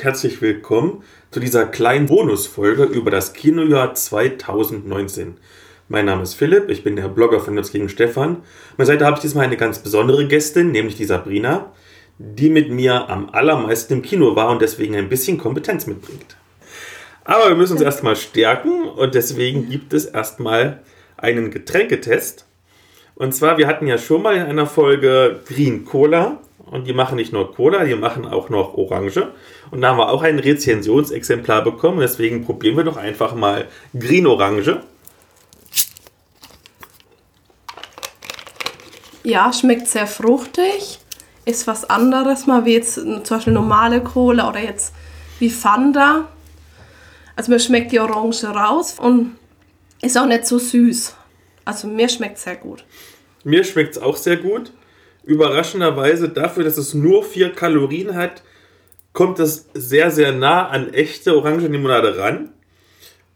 Und herzlich willkommen zu dieser kleinen Bonusfolge über das Kinojahr 2019. Mein Name ist Philipp, ich bin der Blogger von Nutz gegen Stefan. An meiner Seite habe ich diesmal eine ganz besondere Gästin, nämlich die Sabrina, die mit mir am allermeisten im Kino war und deswegen ein bisschen Kompetenz mitbringt. Aber wir müssen uns erstmal stärken und deswegen gibt es erstmal einen Getränketest. Und zwar, wir hatten ja schon mal in einer Folge Green Cola und die machen nicht nur Cola, die machen auch noch Orange. Und da haben wir auch ein Rezensionsexemplar bekommen. Deswegen probieren wir doch einfach mal Green Orange. Ja, schmeckt sehr fruchtig. Ist was anderes mal wie jetzt zum Beispiel normale Cola oder jetzt wie Fanta. Also mir schmeckt die Orange raus und ist auch nicht so süß. Also mir schmeckt sehr gut. Mir schmeckt es auch sehr gut überraschenderweise dafür, dass es nur vier Kalorien hat, kommt es sehr, sehr nah an echte Orangenlimonade ran.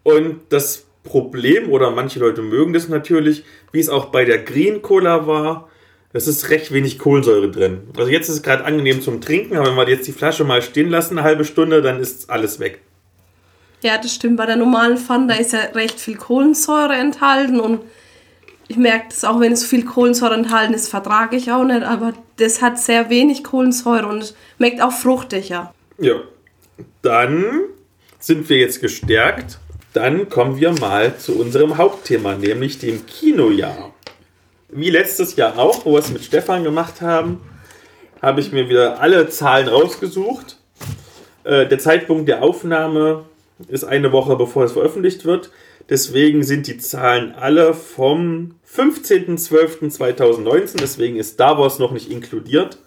Und das Problem, oder manche Leute mögen das natürlich, wie es auch bei der Green Cola war, es ist recht wenig Kohlensäure drin. Also jetzt ist es gerade angenehm zum Trinken, aber wenn wir jetzt die Flasche mal stehen lassen, eine halbe Stunde, dann ist alles weg. Ja, das stimmt. Bei der normalen Fanta ist ja recht viel Kohlensäure enthalten und ich merke das auch, wenn es viel Kohlensäure enthalten ist, vertrage ich auch nicht, aber das hat sehr wenig Kohlensäure und schmeckt auch fruchtiger. Ja, dann sind wir jetzt gestärkt. Dann kommen wir mal zu unserem Hauptthema, nämlich dem Kinojahr. Wie letztes Jahr auch, wo wir es mit Stefan gemacht haben, habe ich mir wieder alle Zahlen rausgesucht. Äh, der Zeitpunkt der Aufnahme ist eine Woche bevor es veröffentlicht wird. Deswegen sind die Zahlen alle vom 15.12.2019. Deswegen ist Star Wars noch nicht inkludiert.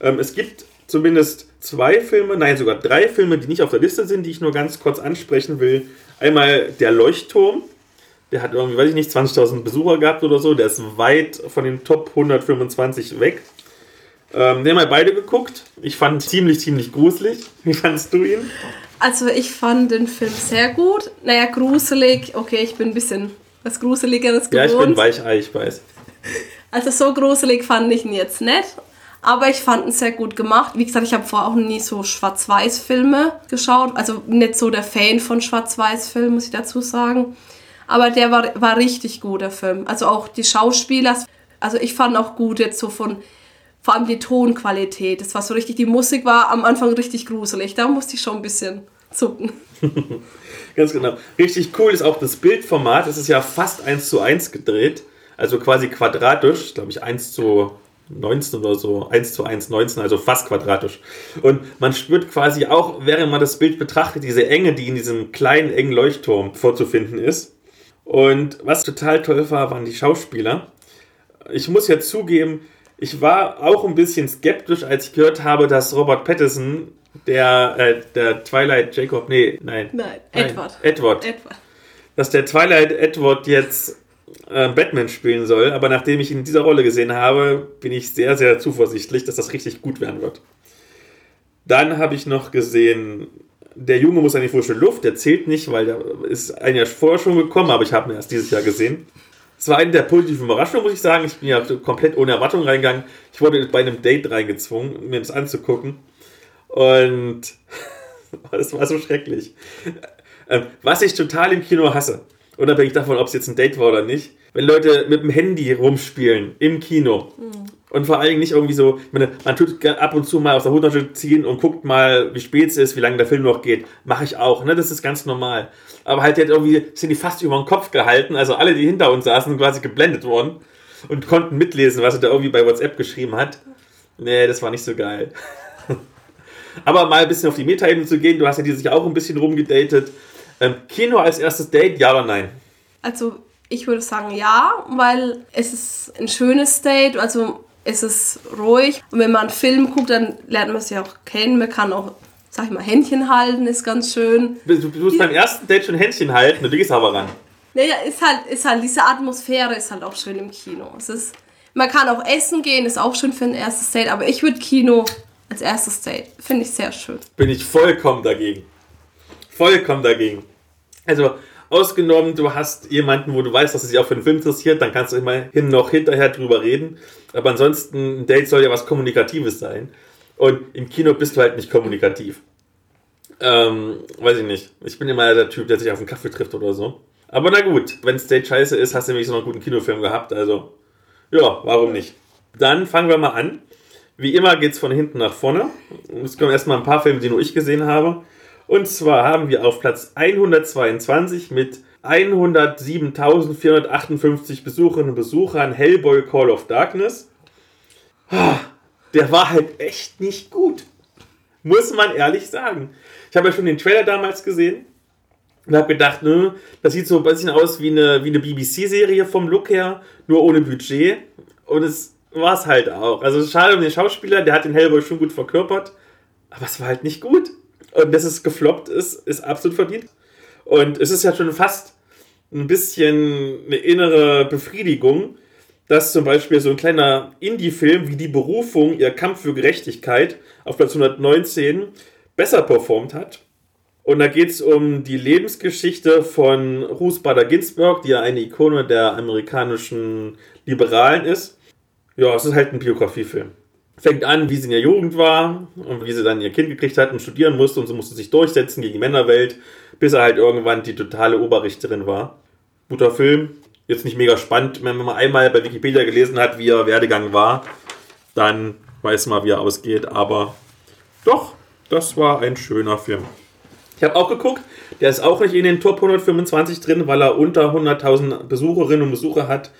Ähm, es gibt zumindest zwei Filme, nein, sogar drei Filme, die nicht auf der Liste sind, die ich nur ganz kurz ansprechen will. Einmal der Leuchtturm. Der hat irgendwie, weiß ich nicht, 20.000 Besucher gehabt oder so. Der ist weit von den Top 125 weg. Ähm, den haben wir beide geguckt. Ich fand ihn ziemlich, ziemlich gruselig. Wie fandest du ihn? Also ich fand den Film sehr gut. Naja, gruselig. Okay, ich bin ein bisschen was Gruseligeres gewohnt. Ja, ich bin Weichei, ich weiß. Also so gruselig fand ich ihn jetzt nicht. Aber ich fand ihn sehr gut gemacht. Wie gesagt, ich habe vorher auch nie so Schwarz-Weiß-Filme geschaut. Also nicht so der Fan von Schwarz-Weiß-Filmen, muss ich dazu sagen. Aber der war, war richtig gut, der Film. Also auch die Schauspieler. Also ich fand auch gut jetzt so von vor allem die Tonqualität. Das war so richtig, die Musik war am Anfang richtig gruselig. Da musste ich schon ein bisschen zucken. Ganz genau. Richtig cool ist auch das Bildformat. Es ist ja fast 1 zu 1 gedreht. Also quasi quadratisch, glaube ich, 1 zu 19 oder so, 1 zu 1, 19, also fast quadratisch. Und man spürt quasi auch, während man das Bild betrachtet, diese Enge, die in diesem kleinen, engen Leuchtturm vorzufinden ist. Und was total toll war, waren die Schauspieler. Ich muss ja zugeben, ich war auch ein bisschen skeptisch, als ich gehört habe, dass Robert Pattinson, der, äh, der Twilight Jacob, nee, nein. Nein, Edward. Edward. Edward. Dass der Twilight Edward jetzt äh, Batman spielen soll, aber nachdem ich ihn in dieser Rolle gesehen habe, bin ich sehr, sehr zuversichtlich, dass das richtig gut werden wird. Dann habe ich noch gesehen, der Junge muss an die frische Luft, der zählt nicht, weil der ist ein Jahr vorher schon gekommen, aber ich habe ihn erst dieses Jahr gesehen. Es war eine der positiven Überraschungen, muss ich sagen. Ich bin ja komplett ohne Erwartung reingegangen. Ich wurde bei einem Date reingezwungen, mir das anzugucken. Und es war so schrecklich. Ähm, was ich total im Kino hasse, unabhängig davon, ob es jetzt ein Date war oder nicht, wenn Leute mit dem Handy rumspielen im Kino. Mhm. Und vor allen Dingen nicht irgendwie so, meine, man tut ab und zu mal aus der Hosentasche ziehen und guckt mal, wie spät es ist, wie lange der Film noch geht. Mache ich auch, ne? Das ist ganz normal. Aber halt, hat irgendwie, sind die fast über den Kopf gehalten. Also alle, die hinter uns saßen, sind quasi geblendet worden und konnten mitlesen, was er da irgendwie bei WhatsApp geschrieben hat. Nee, das war nicht so geil. Aber mal ein bisschen auf die Meta-Ebene zu gehen, du hast ja dieses Jahr auch ein bisschen rumgedatet. Ähm, Kino als erstes Date, ja oder nein? Also, ich würde sagen ja, weil es ist ein schönes Date. Also, es ist ruhig. Und wenn man einen Film guckt, dann lernt man sie auch kennen. Man kann auch, sag ich mal, Händchen halten, ist ganz schön. Du, du musst beim ersten Date schon Händchen halten, du gehst aber ran. Naja, ist halt, ist halt, diese Atmosphäre ist halt auch schön im Kino. Es ist, man kann auch essen gehen, ist auch schön für ein erstes Date, aber ich würde Kino als erstes Date, finde ich sehr schön. Bin ich vollkommen dagegen. Vollkommen dagegen. Also, Ausgenommen, du hast jemanden, wo du weißt, dass es sich auch für den Film interessiert, dann kannst du immerhin noch hinterher drüber reden. Aber ansonsten, ein Date soll ja was Kommunikatives sein. Und im Kino bist du halt nicht kommunikativ. Ähm, weiß ich nicht. Ich bin immer der Typ, der sich auf einen Kaffee trifft oder so. Aber na gut, wenn Stage scheiße ist, hast du nämlich so einen guten Kinofilm gehabt. Also, ja, warum nicht? Dann fangen wir mal an. Wie immer geht es von hinten nach vorne. Es kommen erstmal ein paar Filme, die nur ich gesehen habe. Und zwar haben wir auf Platz 122 mit 107.458 Besucherinnen und Besuchern Hellboy Call of Darkness. Der war halt echt nicht gut. Muss man ehrlich sagen. Ich habe ja schon den Trailer damals gesehen und habe gedacht, ne, das sieht so ein bisschen aus wie eine, wie eine BBC-Serie vom Look her, nur ohne Budget. Und es war es halt auch. Also schade um den Schauspieler, der hat den Hellboy schon gut verkörpert, aber es war halt nicht gut. Und dass es gefloppt ist, ist absolut verdient. Und es ist ja schon fast ein bisschen eine innere Befriedigung, dass zum Beispiel so ein kleiner Indie-Film wie Die Berufung, ihr Kampf für Gerechtigkeit auf Platz 119 besser performt hat. Und da geht es um die Lebensgeschichte von Ruth Bader Ginsburg, die ja eine Ikone der amerikanischen Liberalen ist. Ja, es ist halt ein Biografiefilm. Fängt an, wie sie in der Jugend war und wie sie dann ihr Kind gekriegt hat und studieren musste und sie musste sich durchsetzen gegen die Männerwelt, bis er halt irgendwann die totale Oberrichterin war. Guter Film, jetzt nicht mega spannend. Wenn man einmal bei Wikipedia gelesen hat, wie ihr Werdegang war, dann weiß man, wie er ausgeht. Aber doch, das war ein schöner Film. Ich habe auch geguckt, der ist auch nicht in den Top 125 drin, weil er unter 100.000 Besucherinnen und Besucher hat.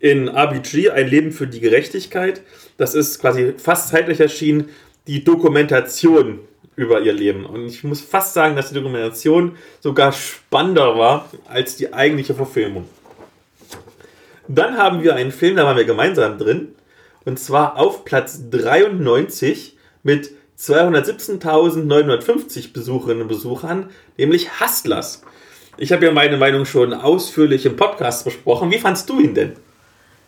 In RBG, Ein Leben für die Gerechtigkeit. Das ist quasi fast zeitlich erschienen, die Dokumentation über ihr Leben. Und ich muss fast sagen, dass die Dokumentation sogar spannender war als die eigentliche Verfilmung. Dann haben wir einen Film, da waren wir gemeinsam drin. Und zwar auf Platz 93 mit 217.950 Besucherinnen und Besuchern, nämlich Hustlers. Ich habe ja meine Meinung schon ausführlich im Podcast besprochen. Wie fandst du ihn denn?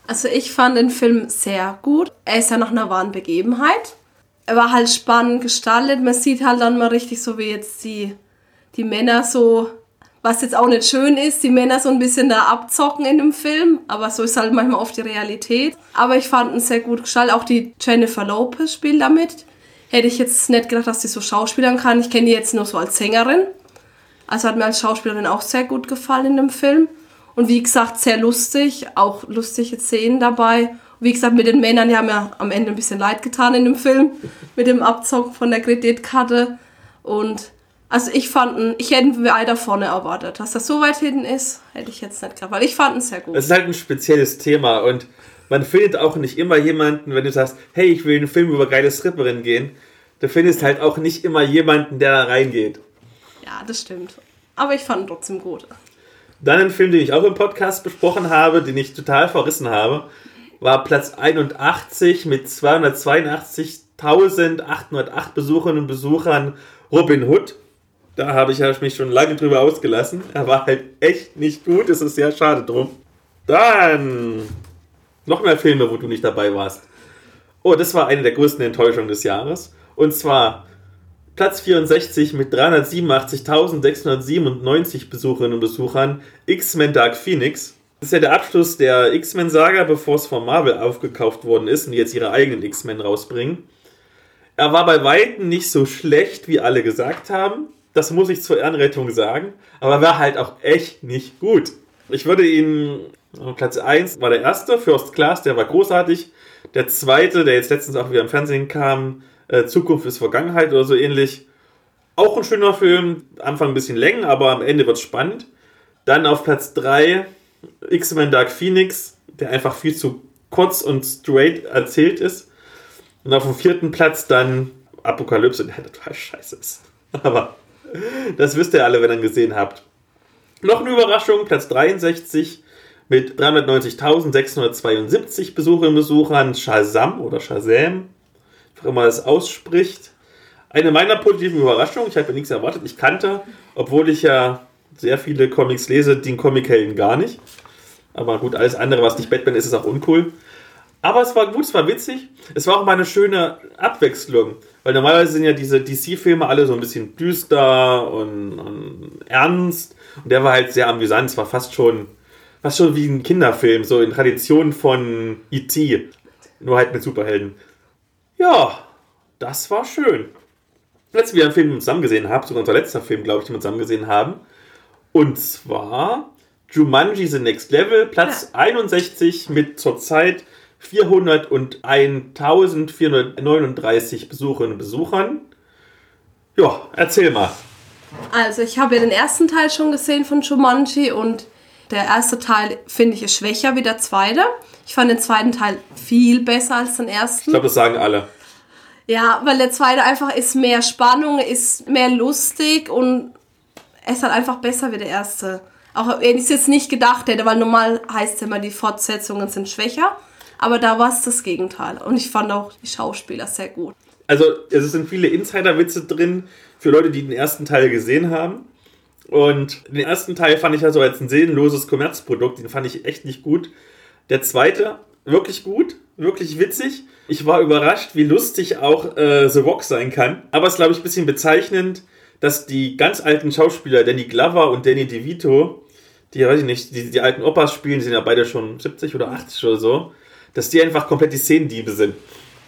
Also ich fand den Film sehr gut. Er ist ja nach einer wahren Begebenheit. Er war halt spannend gestaltet. Man sieht halt dann mal richtig so, wie jetzt die, die Männer so, was jetzt auch nicht schön ist, die Männer so ein bisschen da abzocken in dem Film. Aber so ist halt manchmal oft die Realität. Aber ich fand ihn sehr gut gestaltet. Auch die Jennifer Lopez spielt damit hätte ich jetzt nicht gedacht, dass sie so schauspielern kann. Ich kenne die jetzt nur so als Sängerin. Also hat mir als Schauspielerin auch sehr gut gefallen in dem Film. Und wie gesagt, sehr lustig, auch lustige Szenen dabei. Und wie gesagt, mit den Männern, die haben ja am Ende ein bisschen leid getan in dem Film, mit dem Abzocken von der Kreditkarte. Und also ich fand, ich hätte weiter vorne erwartet. Dass das so weit hinten ist, hätte ich jetzt nicht gehabt, weil ich fand es sehr gut. Es ist halt ein spezielles Thema und man findet auch nicht immer jemanden, wenn du sagst, hey, ich will einen Film über geile Stripperinnen gehen, du findest halt auch nicht immer jemanden, der da reingeht. Ja, das stimmt. Aber ich fand ihn trotzdem gut. Dann ein Film, den ich auch im Podcast besprochen habe, den ich total verrissen habe, war Platz 81 mit 282.808 Besucherinnen und Besuchern Robin Hood. Da habe ich mich schon lange drüber ausgelassen. Er war halt echt nicht gut. Es ist sehr schade drum. Dann noch mehr Filme, wo du nicht dabei warst. Oh, das war eine der größten Enttäuschungen des Jahres. Und zwar Platz 64 mit 387.697 Besucherinnen und Besuchern X-Men Dark Phoenix. Das ist ja der Abschluss der X-Men-Saga, bevor es von Marvel aufgekauft worden ist und die jetzt ihre eigenen X-Men rausbringen. Er war bei Weitem nicht so schlecht, wie alle gesagt haben. Das muss ich zur Ehrenrettung sagen. Aber er war halt auch echt nicht gut. Ich würde ihn Platz 1 war der erste, First Class, der war großartig. Der zweite, der jetzt letztens auch wieder im Fernsehen kam, äh, Zukunft ist Vergangenheit oder so ähnlich. Auch ein schöner Film, Anfang ein bisschen länger, aber am Ende wird es spannend. Dann auf Platz 3 X-Men Dark Phoenix, der einfach viel zu kurz und straight erzählt ist. Und auf dem vierten Platz dann Apokalypse, der total scheiße ist. Aber das wisst ihr alle, wenn ihr ihn gesehen habt. Noch eine Überraschung, Platz 63 mit 390.672 Besucherinnen und Besuchern Shazam oder Shazam, wie immer es ausspricht. Eine meiner positiven Überraschungen, ich habe nichts erwartet, ich kannte, obwohl ich ja sehr viele Comics lese, den Comic-Helden gar nicht. Aber gut, alles andere, was nicht Batman ist, ist auch uncool. Aber es war gut, es war witzig. Es war auch mal eine schöne Abwechslung. Weil normalerweise sind ja diese DC-Filme alle so ein bisschen düster und, und, ernst. Und der war halt sehr amüsant. Es war fast schon fast schon wie ein Kinderfilm, so in Tradition von E.T. Nur halt mit Superhelden. Ja, das war schön. letztes wieder einen Film zusammen gesehen habe, sogar unser letzter Film, glaube ich, den wir zusammen gesehen haben. Und zwar Jumanji The Next Level, Platz ja. 61 mit zurzeit 401.439 Besucherinnen und Besuchern. Ja, erzähl mal. Also, ich habe ja den ersten Teil schon gesehen von Jumanji und der erste Teil finde ich ist schwächer wie der zweite. Ich fand den zweiten Teil viel besser als den ersten. Ich glaube, das sagen alle. Ja, weil der zweite einfach ist mehr Spannung, ist mehr lustig und es ist halt einfach besser wie der erste. Auch wenn ich es jetzt nicht gedacht hätte, weil normal heißt es immer, die Fortsetzungen sind schwächer. Aber da war es das Gegenteil. Und ich fand auch die Schauspieler sehr gut. Also, es sind viele Insider-Witze drin für Leute, die den ersten Teil gesehen haben. Und den ersten Teil fand ich ja so als ein seelenloses Kommerzprodukt. Den fand ich echt nicht gut. Der zweite, wirklich gut, wirklich witzig. Ich war überrascht, wie lustig auch äh, The Rock sein kann. Aber es ist, glaube ich, ein bisschen bezeichnend, dass die ganz alten Schauspieler, Danny Glover und Danny DeVito, die, weiß ich nicht, die, die alten Opas spielen, sind ja beide schon 70 oder 80 oder so, dass die einfach komplett die Szenendiebe sind.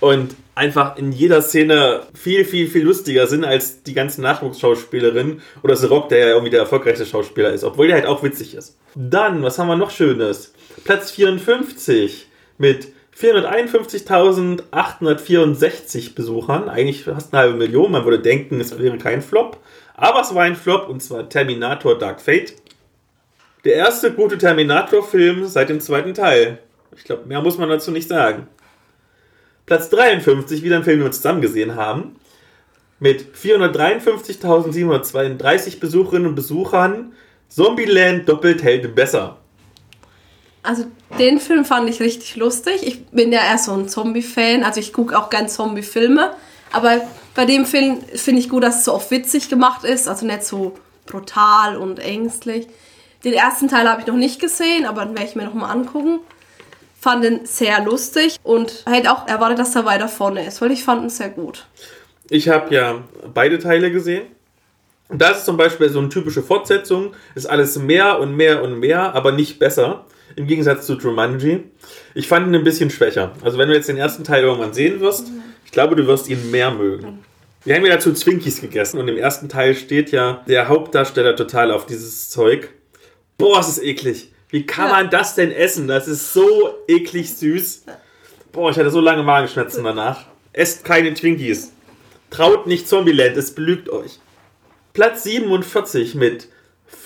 Und einfach in jeder Szene viel, viel, viel lustiger sind als die ganzen Nachwuchsschauspielerinnen oder The Rock, der ja irgendwie der erfolgreichste Schauspieler ist, obwohl der halt auch witzig ist. Dann, was haben wir noch Schönes? Platz 54 mit 451.864 Besuchern, eigentlich fast eine halbe Million. Man würde denken, es wäre kein Flop. Aber es war ein Flop und zwar Terminator Dark Fate. Der erste gute Terminator-Film seit dem zweiten Teil. Ich glaube, mehr muss man dazu nicht sagen. Platz 53, wieder ein Film, den wir zusammen gesehen haben. Mit 453.732 Besucherinnen und Besuchern. Zombieland doppelt hält besser. Also den Film fand ich richtig lustig. Ich bin ja eher so ein Zombie-Fan, also ich gucke auch gern Zombie-Filme. Aber bei dem Film finde ich gut, dass es so oft witzig gemacht ist, also nicht so brutal und ängstlich. Den ersten Teil habe ich noch nicht gesehen, aber den werde ich mir noch mal angucken. Fand ihn sehr lustig und hätte auch erwartet, dass er weiter vorne ist, weil ich fand ihn sehr gut. Ich habe ja beide Teile gesehen. Das ist zum Beispiel so eine typische Fortsetzung. Ist alles mehr und mehr und mehr, aber nicht besser. Im Gegensatz zu Jumanji. Ich fand ihn ein bisschen schwächer. Also wenn du jetzt den ersten Teil irgendwann sehen wirst, ich glaube, du wirst ihn mehr mögen. Wir haben ja dazu Zwinkies gegessen und im ersten Teil steht ja der Hauptdarsteller total auf dieses Zeug. Boah, es ist eklig. Wie kann ja. man das denn essen? Das ist so eklig süß. Boah, ich hatte so lange Magenschmerzen danach. Esst keine Twinkies. Traut nicht Zombieland, es belügt euch. Platz 47 mit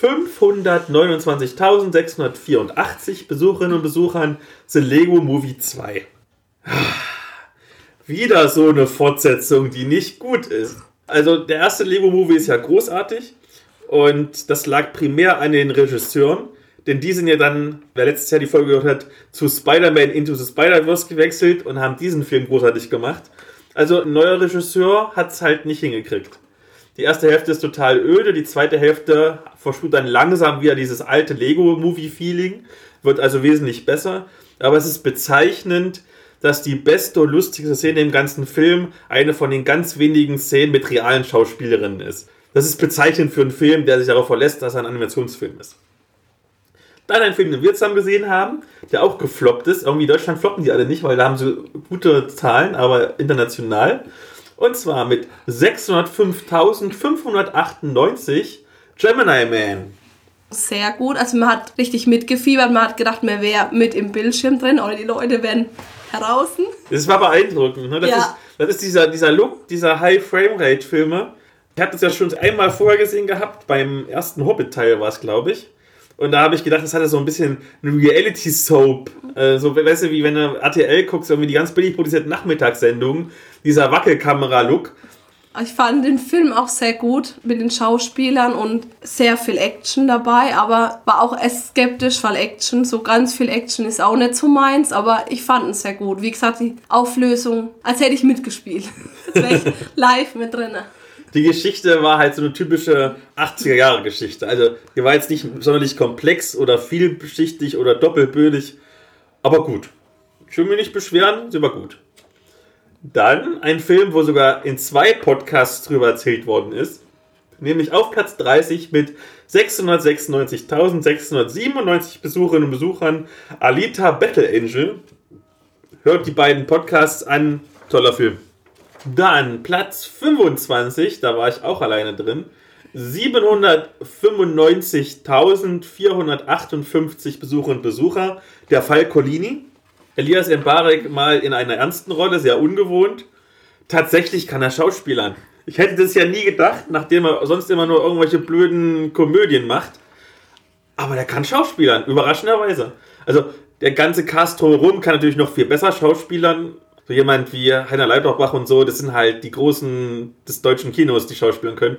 529.684 Besucherinnen und Besuchern The Lego Movie 2. Wieder so eine Fortsetzung, die nicht gut ist. Also der erste Lego Movie ist ja großartig und das lag primär an den Regisseuren, denn die sind ja dann, wer letztes Jahr die Folge gehört hat, zu Spider-Man Into the Spider-Verse gewechselt und haben diesen Film großartig gemacht. Also ein neuer Regisseur hat es halt nicht hingekriegt. Die erste Hälfte ist total öde, die zweite Hälfte verspürt dann langsam wieder dieses alte Lego-Movie-Feeling, wird also wesentlich besser. Aber es ist bezeichnend, dass die beste und lustigste Szene im ganzen Film eine von den ganz wenigen Szenen mit realen Schauspielerinnen ist. Das ist bezeichnend für einen Film, der sich darauf verlässt, dass er ein Animationsfilm ist. Dann ein Film, den wir zusammen gesehen haben, der auch gefloppt ist. Irgendwie in Deutschland floppen die alle nicht, weil da haben sie gute Zahlen, aber international. Und zwar mit 605.598 Gemini Man. Sehr gut. Also man hat richtig mitgefiebert. Man hat gedacht, man wäre mit im Bildschirm drin oder die Leute wären draußen. Das war beeindruckend. Ne? Das, ja. ist, das ist dieser, dieser Look dieser High-Frame-Rate-Filme. Ich habe das ja schon einmal vorher gesehen gehabt. Beim ersten Hobbit-Teil war es, glaube ich. Und da habe ich gedacht, das hatte so ein bisschen eine Reality-Soap. Äh, so, weißt du, wie wenn du RTL guckst, irgendwie die ganz billig produzierten Nachmittagssendungen. Dieser Wackelkamera-Look. Ich fand den Film auch sehr gut mit den Schauspielern und sehr viel Action dabei, aber war auch erst skeptisch, weil Action, so ganz viel Action ist auch nicht so meins, aber ich fand ihn sehr gut. Wie gesagt, die Auflösung, als hätte ich mitgespielt. Jetzt wäre ich live mit drin die Geschichte war halt so eine typische 80er-Jahre-Geschichte. Also, die war jetzt nicht sonderlich komplex oder vielbeschichtig oder doppelbödig, aber gut. Ich will mich nicht beschweren, sie war gut. Dann ein Film, wo sogar in zwei Podcasts drüber erzählt worden ist, nämlich auf Platz 30 mit 696.697 Besucherinnen und Besuchern, Alita Battle Angel. Hört die beiden Podcasts an, toller Film. Dann Platz 25, da war ich auch alleine drin. 795.458 Besucher und Besucher. Der Fall Colini. Elias Mbarek mal in einer ernsten Rolle, sehr ungewohnt. Tatsächlich kann er Schauspielern. Ich hätte das ja nie gedacht, nachdem er sonst immer nur irgendwelche blöden Komödien macht. Aber der kann Schauspielern, überraschenderweise. Also der ganze Cast drumherum kann natürlich noch viel besser Schauspielern. So jemand wie Heiner Leibach und so, das sind halt die Großen des deutschen Kinos, die schauspielen können.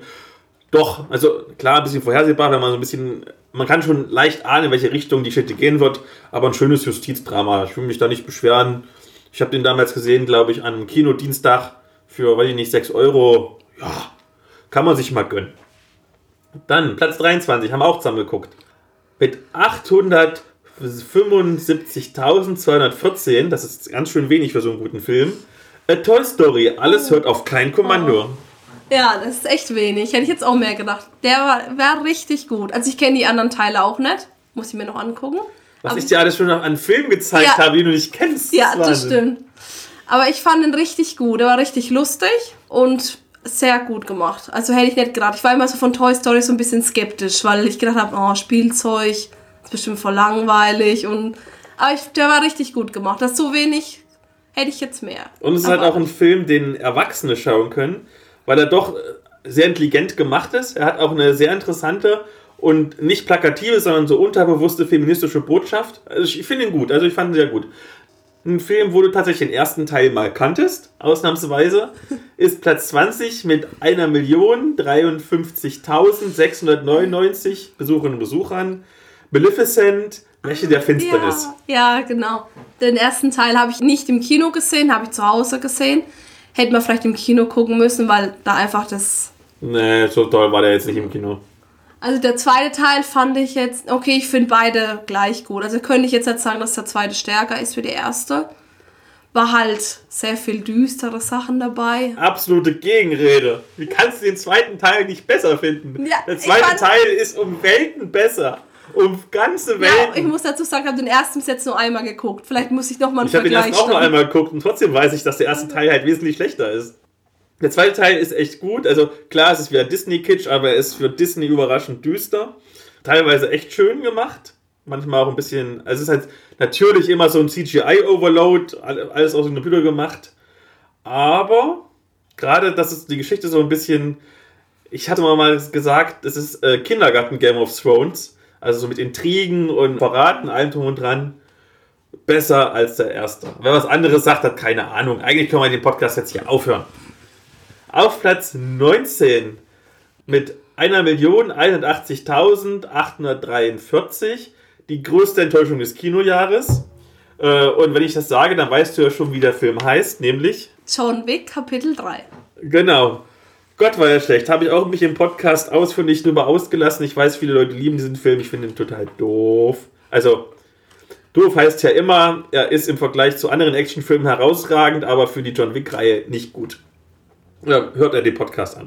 Doch, also klar, ein bisschen vorhersehbar, wenn man so ein bisschen, man kann schon leicht ahnen, in welche Richtung die Geschichte gehen wird, aber ein schönes Justizdrama. Ich will mich da nicht beschweren. Ich habe den damals gesehen, glaube ich, an einem Kinodienstag für, weiß ich nicht, 6 Euro. Ja, kann man sich mal gönnen. Dann, Platz 23, haben wir auch zusammen geguckt. Mit 875.214, das ist ganz schön wenig für so einen guten Film. A Toy Story, alles hört auf kein Kommando. Oh. Ja, das ist echt wenig. Hätte ich jetzt auch mehr gedacht. Der war, war richtig gut. Also ich kenne die anderen Teile auch nicht. Muss ich mir noch angucken. Was Aber ich dir alles schon noch an Filmen gezeigt Ja. habe, die du nicht kennst. Ja, das Wahnsinn. stimmt. Aber ich fand ihn richtig gut. Er war richtig lustig und sehr gut gemacht. Also hätte ich nicht gedacht. Ich war immer so von Toy Story so ein bisschen skeptisch, weil ich gedacht habe, oh, Spielzeug, ist bestimmt voll langweilig. Und, aber ich, der war richtig gut gemacht. Das ist so wenig, hätte ich jetzt mehr. Und es ist halt Aber- auch ein Film, den Erwachsene schauen können, weil er doch äh, sehr intelligent gemacht ist. Er hat auch eine sehr interessante und nicht plakative, sondern so unterbewusste feministische Botschaft. Also ich finde ihn gut. Also ich fand ihn sehr gut. Ein Film, wo du tatsächlich den ersten Teil mal kanntest, ausnahmsweise, ist Platz 20 mit 1.053.699 Besucherinnen und Besuchern. Maleficent, Mächte der Finsternis. Ja, ja, genau. Den ersten Teil habe ich nicht im Kino gesehen, habe ich zu Hause gesehen. Hätte man vielleicht im Kino gucken müssen, weil da einfach das Nee, so toll war der jetzt nicht im Kino. Also der zweite Teil fand ich jetzt, okay, ich finde beide gleich gut. Also könnte ich jetzt nicht sagen, dass der zweite stärker ist wie der erste. War halt sehr viel düstere Sachen dabei. absolute Gegenrede. Wie kannst du den zweiten Teil nicht besser finden? Ja, Der zweite Teil ist um Welten besser. Um ganze Ja, Welten. ich muss dazu sagen, ich habe den ersten jetzt nur einmal geguckt. Vielleicht muss ich noch mal einen ich habe den ersten auch noch starten. einmal geguckt und trotzdem weiß ich, dass der erste Teil halt wesentlich schlechter ist. Der zweite Teil ist echt gut. Also klar, es ist wieder Disney-Kitsch, aber er ist für Disney überraschend düster. Teilweise echt schön gemacht. Manchmal auch ein bisschen. Also es ist halt natürlich immer so ein CGI-Overload, alles aus dem Computer gemacht. Aber gerade, dass es die Geschichte so ein bisschen. Ich hatte mal gesagt, es ist äh, Kindergarten Game of Thrones. Also so mit Intrigen und Verraten, allem drum und dran. Besser als der erste. Wer was anderes sagt, hat keine Ahnung. Eigentlich können wir den Podcast jetzt hier aufhören. Auf Platz 19 mit 1.081.843 die größte Enttäuschung des Kinojahres. Äh, Und wenn ich das sage, dann weißt du ja schon, wie der Film heißt, nämlich John Wick, Kapitel 3. Genau. Gott war ja schlecht. Habe ich auch mich im Podcast ausführlich drüber ausgelassen. Ich weiß, viele Leute lieben diesen Film. Ich finde ihn total doof. Also, doof heißt ja immer, er ist im Vergleich zu anderen Actionfilmen herausragend, aber für die John Wick-Reihe nicht gut. Ja, hört er den Podcast an.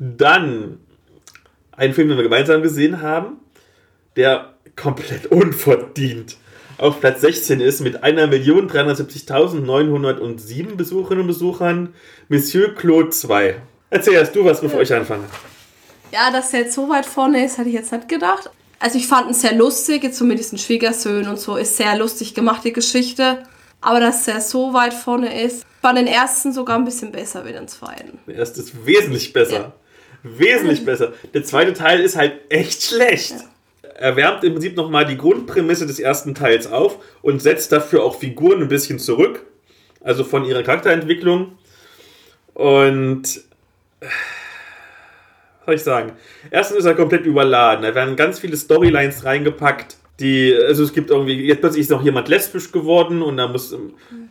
Dann ein Film, den wir gemeinsam gesehen haben, der komplett unverdient auf Platz 16 ist mit 1.370.907 Besucherinnen und Besuchern, Monsieur Claude 2. Erzähl erst du was, bevor ich anfange. Ja, dass der jetzt so weit vorne ist, hätte ich jetzt nicht gedacht. Also ich fand ihn sehr lustig, jetzt so mit diesen Schwiegersöhnen und so, ist sehr lustig gemacht, die Geschichte. Aber dass er so weit vorne ist, fand den ersten sogar ein bisschen besser wie den zweiten. Der erste ist wesentlich besser. Ja. Wesentlich besser. Der zweite Teil ist halt echt schlecht. Er wärmt im Prinzip nochmal die Grundprämisse des ersten Teils auf und setzt dafür auch Figuren ein bisschen zurück. Also von ihrer Charakterentwicklung. Und soll ich sagen? Erstens ist er komplett überladen. Da werden ganz viele Storylines reingepackt. Die, also es gibt irgendwie, jetzt plötzlich ist noch jemand lesbisch geworden und dann muss,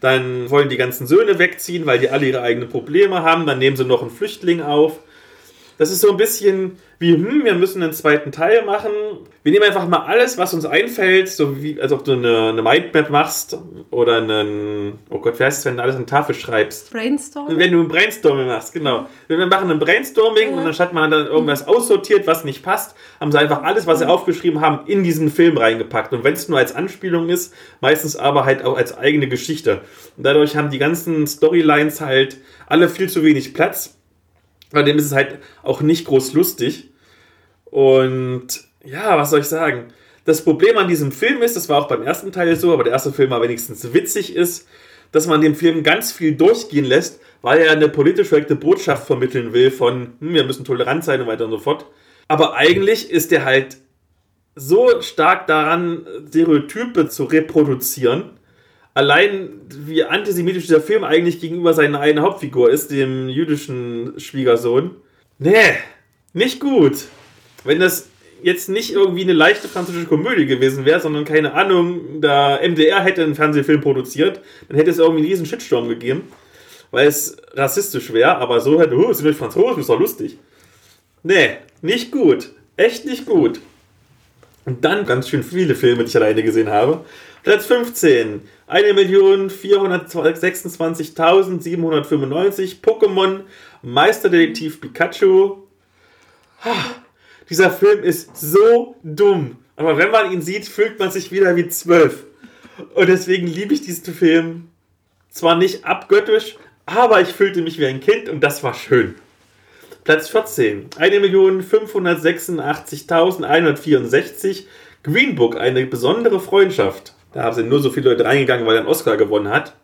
dann wollen die ganzen Söhne wegziehen, weil die alle ihre eigenen Probleme haben. Dann nehmen sie noch einen Flüchtling auf. Das ist so ein bisschen wie, hm, wir müssen einen zweiten Teil machen. Wir nehmen einfach mal alles, was uns einfällt, so wie, als ob du eine, eine Mindmap machst oder einen, oh Gott, wie heißt es, wenn du alles an Tafel schreibst? Brainstorming? Wenn du ein Brainstorming machst, genau. Wir machen ein Brainstorming und anstatt man dann irgendwas aussortiert, was nicht passt, haben sie einfach alles, was sie aufgeschrieben haben, in diesen Film reingepackt. Und wenn es nur als Anspielung ist, meistens aber halt auch als eigene Geschichte. Und dadurch haben die ganzen Storylines halt alle viel zu wenig Platz. Bei dem ist es halt auch nicht groß lustig. Und ja, was soll ich sagen? Das Problem an diesem Film ist, das war auch beim ersten Teil so, aber der erste Film war wenigstens witzig ist, dass man dem Film ganz viel durchgehen lässt, weil er eine politisch korrekte Botschaft vermitteln will von, hm, wir müssen tolerant sein und weiter und so fort. Aber eigentlich ist er halt so stark daran, Stereotype zu reproduzieren. Allein wie antisemitisch dieser Film eigentlich gegenüber seiner eigenen Hauptfigur ist, dem jüdischen Schwiegersohn. Nee, nicht gut. Wenn das jetzt nicht irgendwie eine leichte französische Komödie gewesen wäre, sondern keine Ahnung, da MDR hätte einen Fernsehfilm produziert, dann hätte es irgendwie einen riesen Shitstorm gegeben, weil es rassistisch wäre, aber so hätte, oh, sind euch Franzosen, ist doch lustig. Nee, nicht gut. Echt nicht gut. Und dann ganz schön viele Filme, die ich alleine gesehen habe. Platz 15. 1.426.795 Pokémon Meisterdetektiv Pikachu. Dieser Film ist so dumm. Aber wenn man ihn sieht, fühlt man sich wieder wie zwölf. Und deswegen liebe ich diesen Film. Zwar nicht abgöttisch, aber ich fühlte mich wie ein Kind und das war schön. Platz 14. 1.586.164. Green Book, eine besondere Freundschaft. Da sind nur so viele Leute reingegangen, weil er einen Oscar gewonnen hat.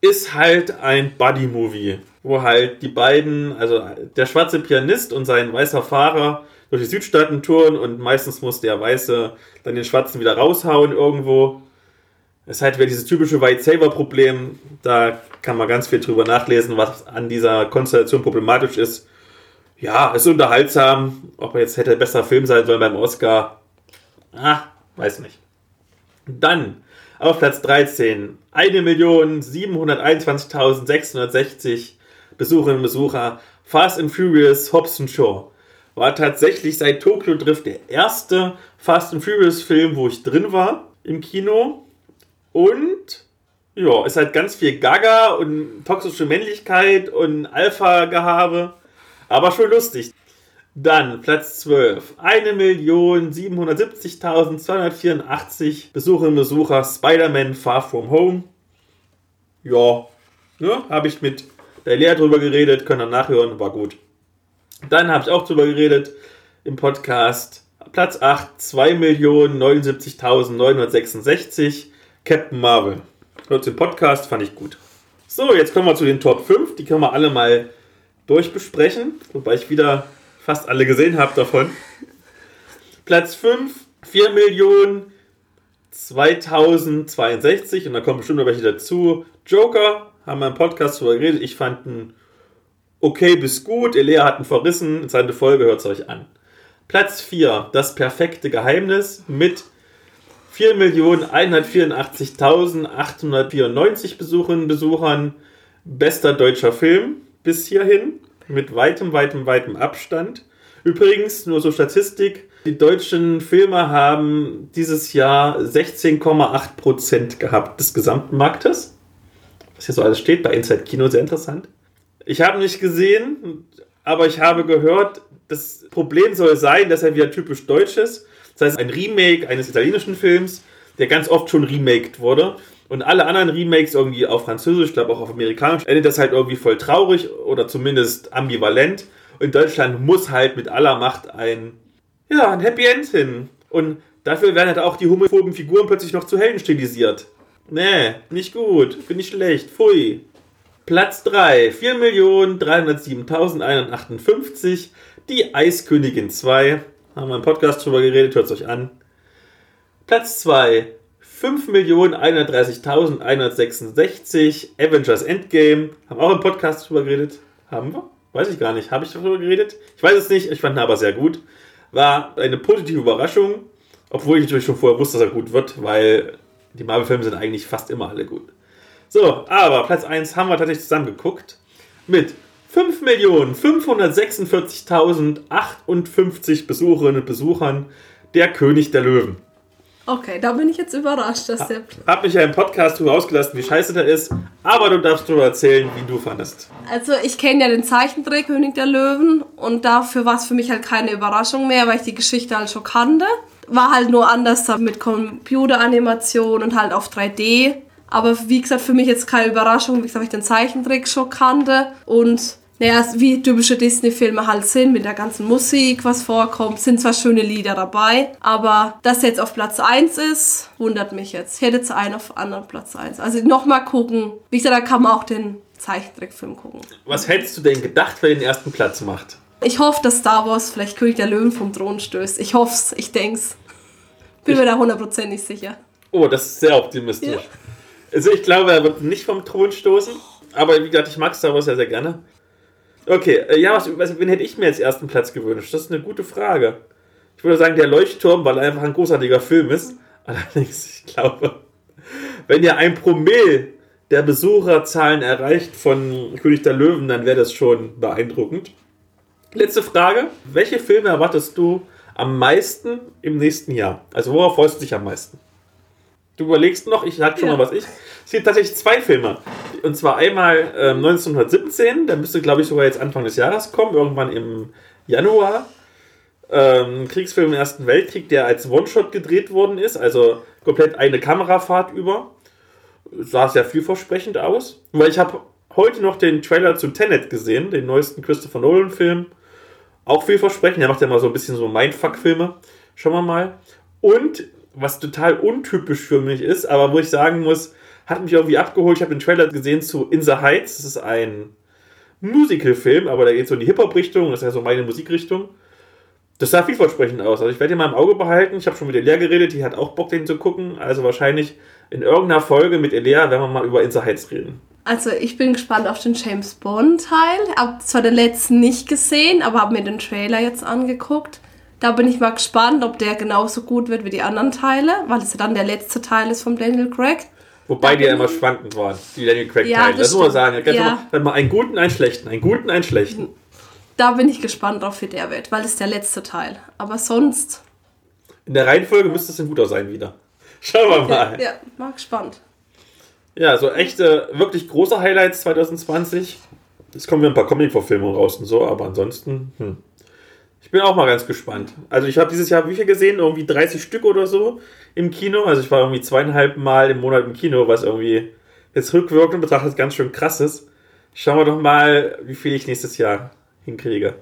Ist halt ein Buddy-Movie, wo halt die beiden, also der schwarze Pianist und sein weißer Fahrer durch die Südstaaten touren und meistens muss der Weiße dann den Schwarzen wieder raushauen irgendwo. Es halt wieder dieses typische White Saver-Problem. Da kann man ganz viel drüber nachlesen, was an dieser Konstellation problematisch ist. Ja, ist unterhaltsam. Ob er jetzt hätte besser Film sein sollen beim Oscar. Ah, weiß nicht. Dann auf Platz 13 1.721.660 Besucherinnen und Besucher. Fast and Furious Hobson Show war tatsächlich seit Tokyo Drift der erste Fast and Furious Film, wo ich drin war im Kino. Und ja, es hat ganz viel Gaga und toxische Männlichkeit und Alpha-Gehabe. Aber schon lustig. Dann Platz 12. 1.770.284 Besucherinnen und Besucher Spider-Man Far From Home. Ja, ne, habe ich mit der Lea drüber geredet, könnt ihr nachhören, war gut. Dann habe ich auch drüber geredet im Podcast. Platz 8, 2.079.966 Captain Marvel. Hört den Podcast, fand ich gut. So, jetzt kommen wir zu den Top 5. Die können wir alle mal durchbesprechen, wobei ich wieder fast alle gesehen habe davon. Platz 5, 4 Millionen 2062 und da kommen bestimmt noch welche dazu. Joker, haben wir im Podcast drüber geredet. Ich fand ihn okay bis gut. Elea hat ihn verrissen. Seine Folge hört es euch an. Platz 4, das perfekte Geheimnis mit 4.184.894 Besucherinnen Besuchern. Bester deutscher Film bis hierhin mit weitem, weitem, weitem Abstand. Übrigens, nur so Statistik, die deutschen Filme haben dieses Jahr 16,8% gehabt des gesamten Marktes. Was hier so alles steht bei Inside Kino, sehr interessant. Ich habe nicht gesehen, aber ich habe gehört, das Problem soll sein, dass er wieder typisch deutsch ist. Das heißt, ein Remake eines italienischen Films, der ganz oft schon remaked wurde. Und alle anderen Remakes irgendwie auf Französisch, ich glaube auch auf Amerikanisch, endet das halt irgendwie voll traurig oder zumindest ambivalent. Und Deutschland muss halt mit aller Macht ein, ja, ein Happy End hin. Und dafür werden halt auch die homophoben Figuren plötzlich noch zu Helden stilisiert. Nee, nicht gut, finde ich schlecht, pfui. Platz 3, 4.307.158, die Eiskönigin 2. Haben wir im Podcast drüber geredet, hört es euch an. Platz 2, 5.130.166 Avengers Endgame. Haben auch im Podcast drüber geredet. Haben wir? Weiß ich gar nicht. Habe ich darüber geredet? Ich weiß es nicht. Ich fand ihn aber sehr gut. War eine positive Überraschung. Obwohl ich natürlich schon vorher wusste, dass er gut wird, weil die Marvel-Filme sind eigentlich fast immer alle gut. So, aber Platz 1 haben wir tatsächlich zusammen geguckt. Mit 5.546.058 Besucherinnen und Besuchern der König der Löwen. Okay, da bin ich jetzt überrascht, dass der. Hab mich ja im Podcast drüber ausgelassen, wie scheiße der ist, aber du darfst darüber erzählen, wie du fandest. Also, ich kenne ja den Zeichentrick König der Löwen und dafür war es für mich halt keine Überraschung mehr, weil ich die Geschichte halt schon kannte. War halt nur anders mit Computeranimation und halt auf 3D. Aber wie gesagt, für mich jetzt keine Überraschung, wie gesagt, ich den Zeichentrick schon kannte und naja, wie typische Disney-Filme halt sind, mit der ganzen Musik, was vorkommt, sind zwar schöne Lieder dabei, aber dass er jetzt auf Platz 1 ist, wundert mich jetzt. Ich hätte jetzt einen auf anderen Platz 1. Also nochmal gucken. Wie gesagt, da kann man auch den Zeichentrickfilm gucken. Was hättest du denn gedacht, wer den ersten Platz macht? Ich hoffe, dass Star Wars vielleicht König der Löwen vom Thron stößt. Ich hoffe es, ich denk's. Bin ich mir da hundertprozentig sicher. Oh, das ist sehr optimistisch. Ja. Also ich glaube, er wird nicht vom Thron stoßen. Aber wie gesagt, ich mag Star Wars ja sehr gerne. Okay, äh, ja, was, was, wen hätte ich mir als ersten Platz gewünscht? Das ist eine gute Frage. Ich würde sagen, der Leuchtturm, weil er einfach ein großartiger Film ist. Allerdings, ich glaube, wenn ihr ein Promille der Besucherzahlen erreicht von König der Löwen, dann wäre das schon beeindruckend. Letzte Frage. Welche Filme erwartest du am meisten im nächsten Jahr? Also worauf freust du dich am meisten? Du überlegst noch, ich sag schon ja. mal was ich. Es gibt tatsächlich zwei Filme. Und zwar einmal äh, 1917, der müsste, glaube ich, sogar jetzt Anfang des Jahres kommen, irgendwann im Januar. Ähm, Kriegsfilm im Ersten Weltkrieg, der als One-Shot gedreht worden ist, also komplett eine Kamerafahrt über. Sah sehr vielversprechend aus. Weil ich habe heute noch den Trailer zu Tenet gesehen, den neuesten Christopher Nolan-Film. Auch vielversprechend. Der macht ja mal so ein bisschen so Mindfuck-Filme. Schauen wir mal. Und was total untypisch für mich ist, aber wo ich sagen muss, hat mich irgendwie abgeholt. Ich habe den Trailer gesehen zu In the Heights. Das ist ein Musical-Film, aber der geht so in die Hip-Hop-Richtung. Das ist ja so meine Musikrichtung. Das sah vielversprechend aus. Also ich werde ihn mal im Auge behalten. Ich habe schon mit Elia geredet, die hat auch Bock, den zu gucken. Also wahrscheinlich in irgendeiner Folge mit Elia werden wir mal über In the Heights reden. Also ich bin gespannt auf den James Bond-Teil. Habe zwar den letzten nicht gesehen, aber habe mir den Trailer jetzt angeguckt. Da bin ich mal gespannt, ob der genauso gut wird wie die anderen Teile, weil es ja dann der letzte Teil ist von Daniel Craig. Wobei die ja immer schwankend waren, die Daniel Craig-Teile. Ja, das, das muss man sagen. Da ja. man mal einen guten, einen schlechten, einen guten, einen schlechten. Da bin ich gespannt drauf, wie der wird, weil es der letzte Teil. Aber sonst. In der Reihenfolge müsste es ein guter sein wieder. Schauen wir mal. Ja, mal gespannt. Ja, so echte, wirklich große Highlights 2020. Jetzt kommen wir ein paar Comic-Verfilmungen raus und so, aber ansonsten, hm. Ich bin auch mal ganz gespannt. Also ich habe dieses Jahr viel gesehen? Irgendwie 30 Stück oder so im Kino. Also ich war irgendwie zweieinhalb Mal im Monat im Kino, was irgendwie jetzt rückwirkend betrachtet ganz schön krass ist. Schauen wir doch mal, wie viel ich nächstes Jahr hinkriege.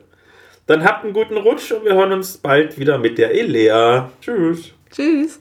Dann habt einen guten Rutsch und wir hören uns bald wieder mit der Elea. Tschüss. Tschüss.